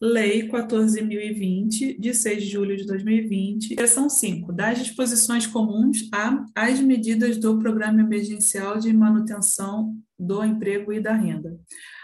Lei 14.020, de 6 de julho de 2020, seção 5, das disposições comuns às medidas do Programa Emergencial de Manutenção do Emprego e da Renda.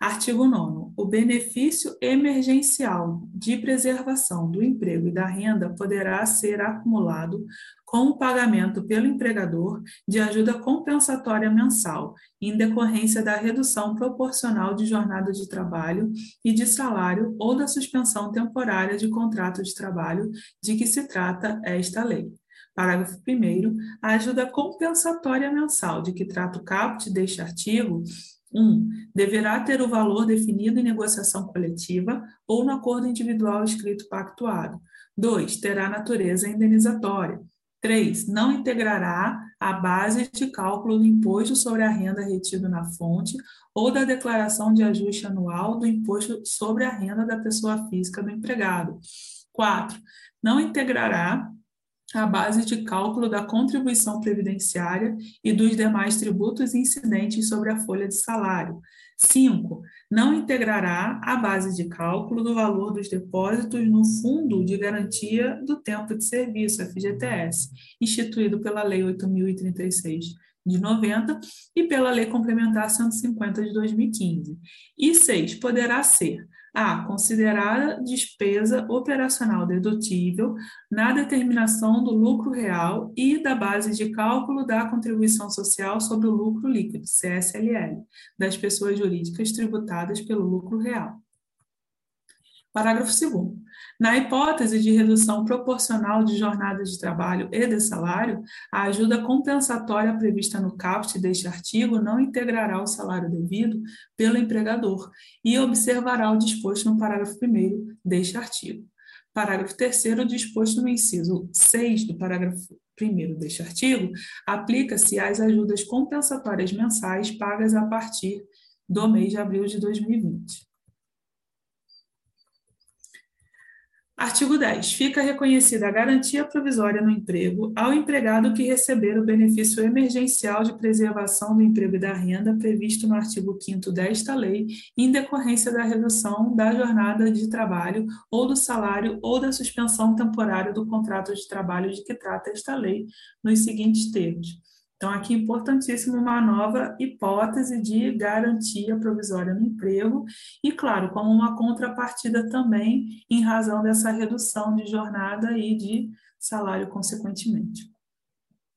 Artigo 9. O benefício emergencial de preservação do emprego e da renda poderá ser acumulado com o pagamento pelo empregador de ajuda compensatória mensal, em decorrência da redução proporcional de jornada de trabalho e de salário ou da suspensão temporária de contrato de trabalho de que se trata esta lei. Parágrafo 1. A ajuda compensatória mensal de que trata o caput deste artigo 1. Deverá ter o valor definido em negociação coletiva ou no acordo individual escrito pactuado. 2. Terá natureza indenizatória. 3. Não integrará a base de cálculo do imposto sobre a renda retido na fonte ou da declaração de ajuste anual do imposto sobre a renda da pessoa física do empregado. 4. Não integrará a base de cálculo da contribuição previdenciária e dos demais tributos incidentes sobre a folha de salário. 5. Não integrará a base de cálculo do valor dos depósitos no Fundo de Garantia do Tempo de Serviço, FGTS, instituído pela Lei 8.036 de 90 e pela Lei Complementar 150 de 2015. E 6. Poderá ser a. Considerada despesa operacional dedutível na determinação do lucro real e da base de cálculo da contribuição social sobre o lucro líquido, CSLL, das pessoas jurídicas tributadas pelo lucro real. Parágrafo 2. Na hipótese de redução proporcional de jornada de trabalho e de salário, a ajuda compensatória prevista no caput deste artigo não integrará o salário devido pelo empregador e observará o disposto no parágrafo 1 deste artigo. Parágrafo 3 disposto no inciso 6 do parágrafo 1 deste artigo, aplica-se às ajudas compensatórias mensais pagas a partir do mês de abril de 2020. Artigo 10. Fica reconhecida a garantia provisória no emprego ao empregado que receber o benefício emergencial de preservação do emprego e da renda previsto no artigo 5 desta lei, em decorrência da redução da jornada de trabalho ou do salário ou da suspensão temporária do contrato de trabalho de que trata esta lei, nos seguintes termos então, aqui é importantíssimo uma nova hipótese de garantia provisória no emprego, e, claro, como uma contrapartida também em razão dessa redução de jornada e de salário, consequentemente.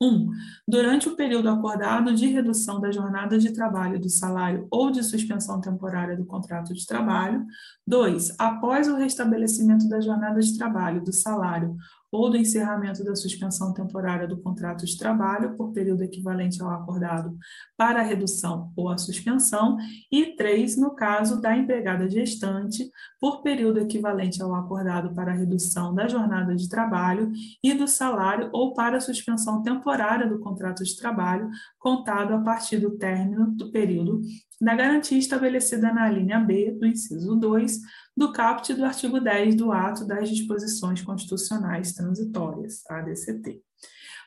1. Um, durante o período acordado de redução da jornada de trabalho, do salário ou de suspensão temporária do contrato de trabalho. 2. Após o restabelecimento da jornada de trabalho, do salário ou do encerramento da suspensão temporária do contrato de trabalho por período equivalente ao acordado para a redução ou a suspensão, e três, no caso da empregada gestante, por período equivalente ao acordado para a redução da jornada de trabalho e do salário ou para a suspensão temporária do contrato de trabalho, contado a partir do término do período da garantia estabelecida na linha B do inciso 2 do caput do artigo 10 do Ato das Disposições Constitucionais Transitórias, ADCT.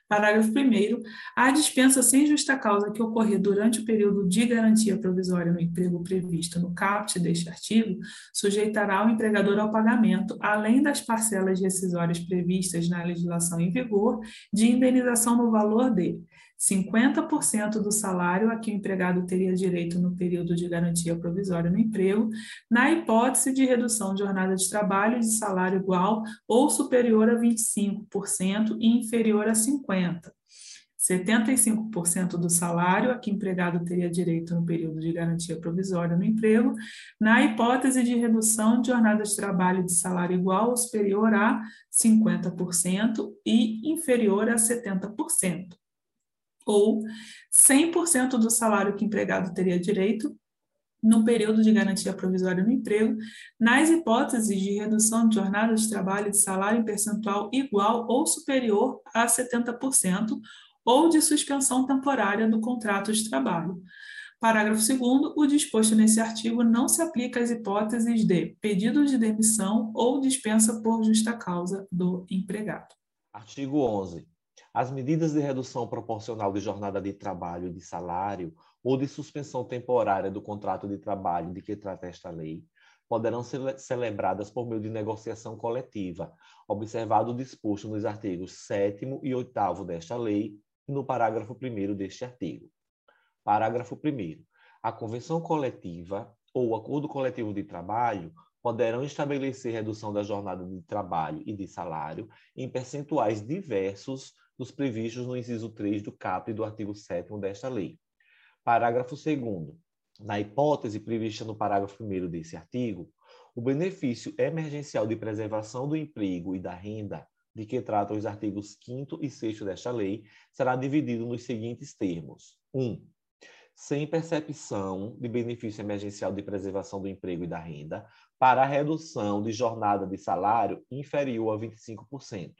Parágrafo 1. A dispensa sem justa causa que ocorrer durante o período de garantia provisória no emprego previsto no caput deste artigo sujeitará o empregador ao pagamento, além das parcelas rescisórias previstas na legislação em vigor, de indenização no valor de 50% do salário a que o empregado teria direito no período de garantia provisória no emprego, na hipótese de redução de jornada de trabalho de salário igual ou superior a 25% e inferior a 50%. 75% do salário a que o empregado teria direito no período de garantia provisória no emprego, na hipótese de redução de jornada de trabalho de salário igual ou superior a 50% e inferior a 70% ou 100% do salário que o empregado teria direito no período de garantia provisória no emprego, nas hipóteses de redução de jornada de trabalho de salário em percentual igual ou superior a 70%, ou de suspensão temporária do contrato de trabalho. Parágrafo 2 o disposto nesse artigo não se aplica às hipóteses de pedido de demissão ou dispensa por justa causa do empregado. Artigo 11. As medidas de redução proporcional de jornada de trabalho e de salário ou de suspensão temporária do contrato de trabalho de que trata esta lei poderão ser celebradas por meio de negociação coletiva, observado o disposto nos artigos 7 e 8 desta lei e no parágrafo 1 deste artigo. Parágrafo 1. A convenção coletiva ou acordo coletivo de trabalho poderão estabelecer redução da jornada de trabalho e de salário em percentuais diversos dos previstos no inciso 3 do caput do artigo 7 desta lei. Parágrafo 2 na hipótese prevista no parágrafo 1 desse artigo, o benefício emergencial de preservação do emprego e da renda, de que tratam os artigos 5 e 6 desta lei, será dividido nos seguintes termos: 1. Um, sem percepção de benefício emergencial de preservação do emprego e da renda, para a redução de jornada de salário inferior a 25%.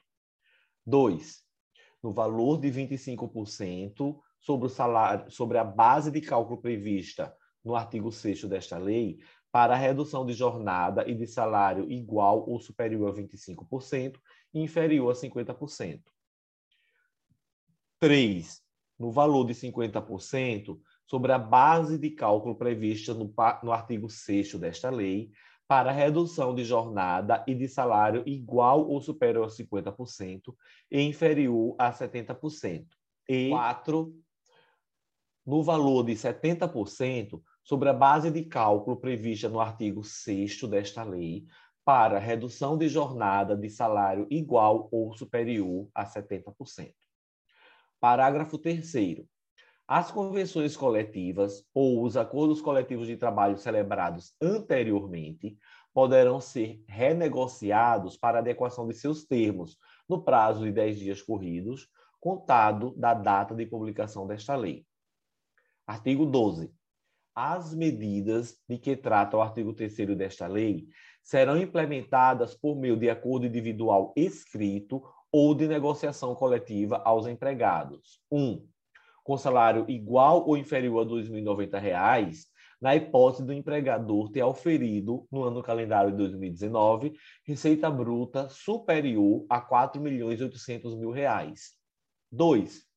2. No valor de 25% sobre o salário, sobre a base de cálculo prevista no artigo 6 desta lei, para a redução de jornada e de salário igual ou superior a 25% e inferior a 50%. 3. No valor de 50%, sobre a base de cálculo prevista no, no artigo 6 desta lei, para redução de jornada e de salário igual ou superior a 50% e inferior a 70%. E 4. No valor de 70%, sobre a base de cálculo prevista no artigo 6 desta lei, para redução de jornada de salário igual ou superior a 70%. Parágrafo 3. As convenções coletivas ou os acordos coletivos de trabalho celebrados anteriormente poderão ser renegociados para adequação de seus termos no prazo de 10 dias corridos, contado da data de publicação desta lei. Artigo 12 as medidas de que trata o artigo 3 desta lei serão implementadas por meio de acordo individual escrito ou de negociação coletiva aos empregados. 1. Um, com salário igual ou inferior a R$ 2.090, na hipótese do empregador ter auferido, no ano calendário de 2019, receita bruta superior a R$ 4.800.000. 2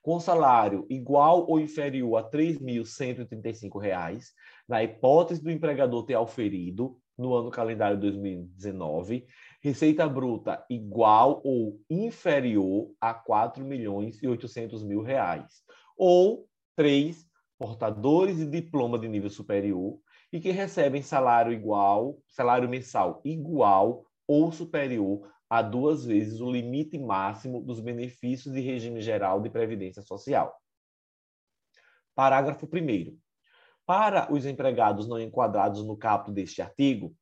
com salário igual ou inferior a R$ 3.135, na hipótese do empregador ter auferido, no ano calendário 2019, receita bruta igual ou inferior a 4.800.000 reais. Ou três portadores de diploma de nível superior e que recebem salário igual, salário mensal igual ou superior a duas vezes o limite máximo dos benefícios de regime geral de previdência social. Parágrafo 1 Para os empregados não enquadrados no caput deste artigo,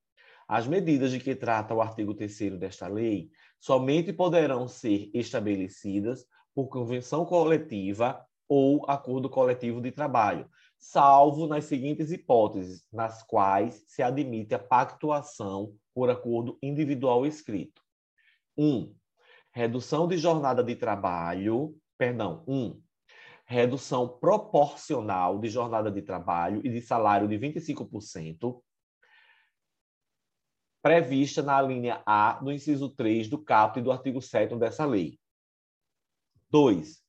as medidas de que trata o artigo 3 desta lei somente poderão ser estabelecidas por convenção coletiva ou acordo coletivo de trabalho, salvo nas seguintes hipóteses, nas quais se admite a pactuação por acordo individual escrito. Um, redução de jornada de trabalho, perdão, um, redução proporcional de jornada de trabalho e de salário de 25%, prevista na linha A do inciso 3 do caput do artigo 7 dessa lei. 2.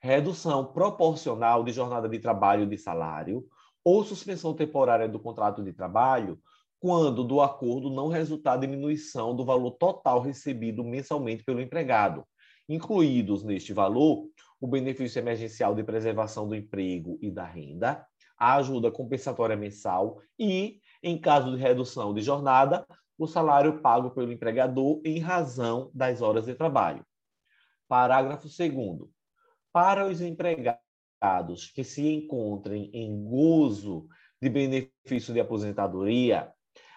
Redução proporcional de jornada de trabalho e de salário ou suspensão temporária do contrato de trabalho quando do acordo não resultar diminuição do valor total recebido mensalmente pelo empregado, incluídos neste valor o benefício emergencial de preservação do emprego e da renda, a ajuda compensatória mensal e, em caso de redução de jornada, o salário pago pelo empregador em razão das horas de trabalho. Parágrafo 2 Para os empregados que se encontrem em gozo de benefício de aposentadoria,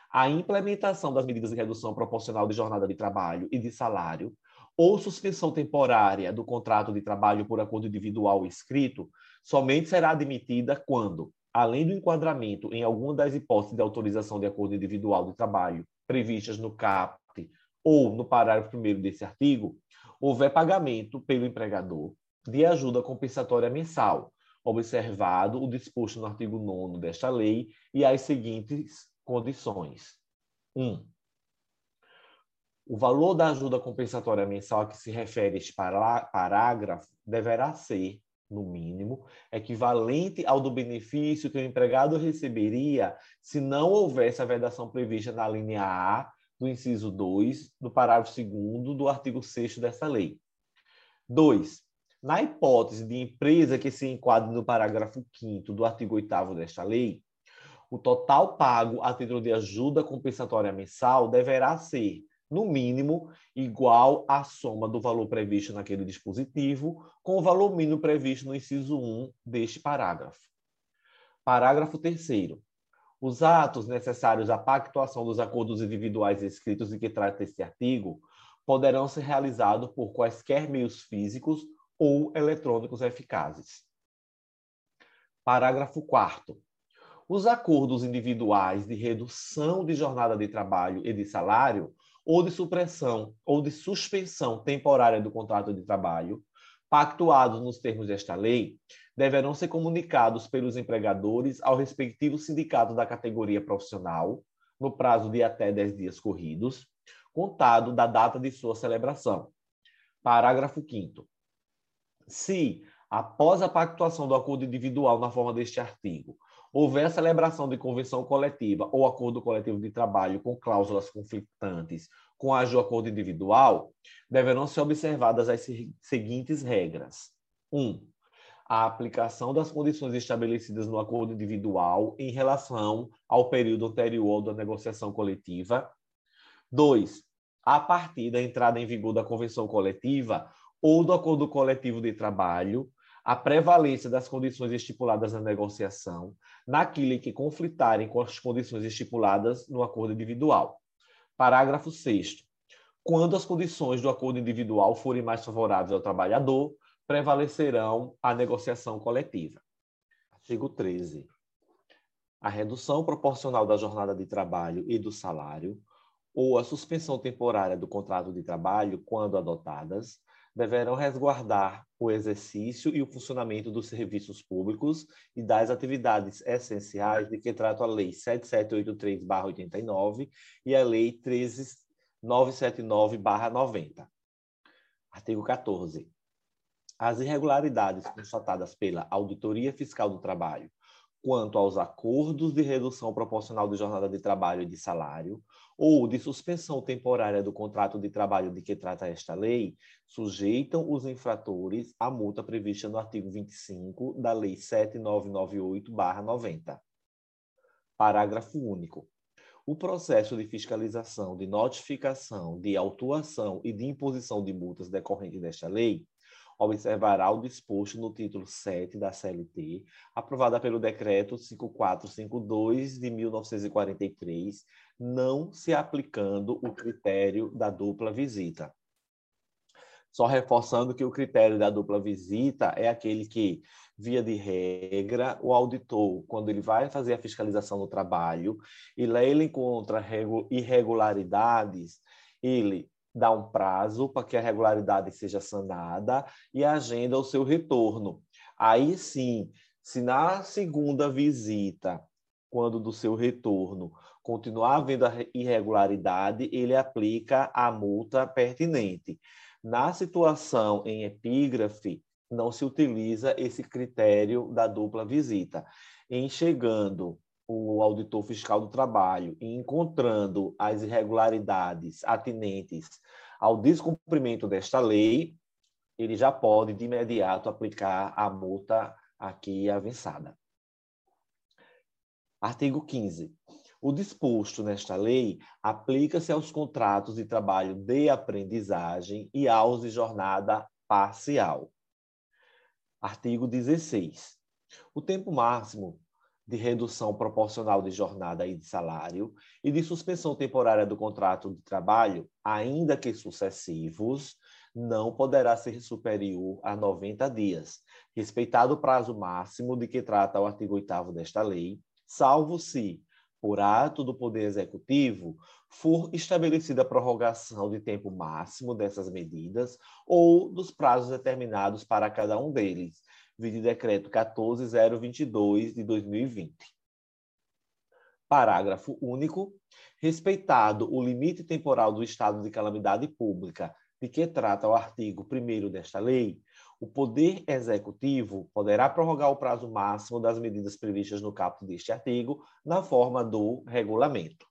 a implementação das medidas de redução proporcional de jornada de trabalho e de salário, ou suspensão temporária do contrato de trabalho por acordo individual escrito, somente será admitida quando, além do enquadramento em alguma das hipóteses de autorização de acordo individual de trabalho previstas no CAPT ou no parágrafo 1 desse artigo, houver pagamento pelo empregador de ajuda compensatória mensal, observado o disposto no artigo 9 desta lei e as seguintes condições. Um, o valor da ajuda compensatória mensal a que se refere este parágrafo deverá ser no mínimo, equivalente ao do benefício que o empregado receberia se não houvesse a vedação prevista na linha A do inciso 2 do parágrafo 2 do artigo 6 desta lei. 2. Na hipótese de empresa que se enquadre no parágrafo 5 do artigo 8 desta lei, o total pago a título de ajuda compensatória mensal deverá ser, no mínimo, igual à soma do valor previsto naquele dispositivo com o valor mínimo previsto no inciso 1 deste parágrafo. Parágrafo 3 Os atos necessários à pactuação dos acordos individuais escritos de que trata este artigo poderão ser realizados por quaisquer meios físicos ou eletrônicos eficazes. Parágrafo 4 os acordos individuais de redução de jornada de trabalho e de salário, ou de supressão ou de suspensão temporária do contrato de trabalho, pactuados nos termos desta lei, deverão ser comunicados pelos empregadores ao respectivo sindicato da categoria profissional, no prazo de até 10 dias corridos, contado da data de sua celebração. Parágrafo 5 Se, após a pactuação do acordo individual na forma deste artigo, houver a celebração de convenção coletiva ou acordo coletivo de trabalho com cláusulas conflitantes com a do acordo individual, deverão ser observadas as seguintes regras. 1. Um, a aplicação das condições estabelecidas no acordo individual em relação ao período anterior da negociação coletiva. 2. A partir da entrada em vigor da convenção coletiva ou do acordo coletivo de trabalho, a prevalência das condições estipuladas na negociação naquilo que conflitarem com as condições estipuladas no acordo individual. Parágrafo 6 Quando as condições do acordo individual forem mais favoráveis ao trabalhador, prevalecerão a negociação coletiva. Artigo 13. A redução proporcional da jornada de trabalho e do salário, ou a suspensão temporária do contrato de trabalho, quando adotadas, deverão resguardar o exercício e o funcionamento dos serviços públicos e das atividades essenciais de que trata a Lei 7783-89 e a Lei 13979-90. Artigo 14. As irregularidades constatadas pela Auditoria Fiscal do Trabalho quanto aos acordos de redução proporcional de jornada de trabalho e de salário, ou de suspensão temporária do contrato de trabalho de que trata esta lei, sujeitam os infratores à multa prevista no artigo 25 da Lei 7998-90. Parágrafo único. O processo de fiscalização, de notificação, de autuação e de imposição de multas decorrentes desta lei observará o disposto no título 7 da CLT, aprovada pelo Decreto 5452 de 1943, não se aplicando o critério da dupla visita. Só reforçando que o critério da dupla visita é aquele que, via de regra, o auditor, quando ele vai fazer a fiscalização do trabalho e lá ele encontra irregularidades, ele dá um prazo para que a regularidade seja sanada e agenda o seu retorno. Aí sim, se na segunda visita, quando do seu retorno, continuar havendo a irregularidade, ele aplica a multa pertinente. Na situação em epígrafe, não se utiliza esse critério da dupla visita. Em chegando o auditor fiscal do trabalho e encontrando as irregularidades atinentes ao descumprimento desta lei, ele já pode de imediato aplicar a multa aqui avançada. Artigo 15. O disposto nesta lei aplica-se aos contratos de trabalho de aprendizagem e aos de jornada parcial. Artigo 16. O tempo máximo de redução proporcional de jornada e de salário e de suspensão temporária do contrato de trabalho, ainda que sucessivos, não poderá ser superior a 90 dias, respeitado o prazo máximo de que trata o artigo 8 desta lei, salvo se, por ato do Poder Executivo, for estabelecida a prorrogação de tempo máximo dessas medidas ou dos prazos determinados para cada um deles, de decreto 14022 de 2020. Parágrafo único. Respeitado o limite temporal do estado de calamidade pública de que trata o artigo 1 desta lei, o Poder Executivo poderá prorrogar o prazo máximo das medidas previstas no caput deste artigo, na forma do regulamento.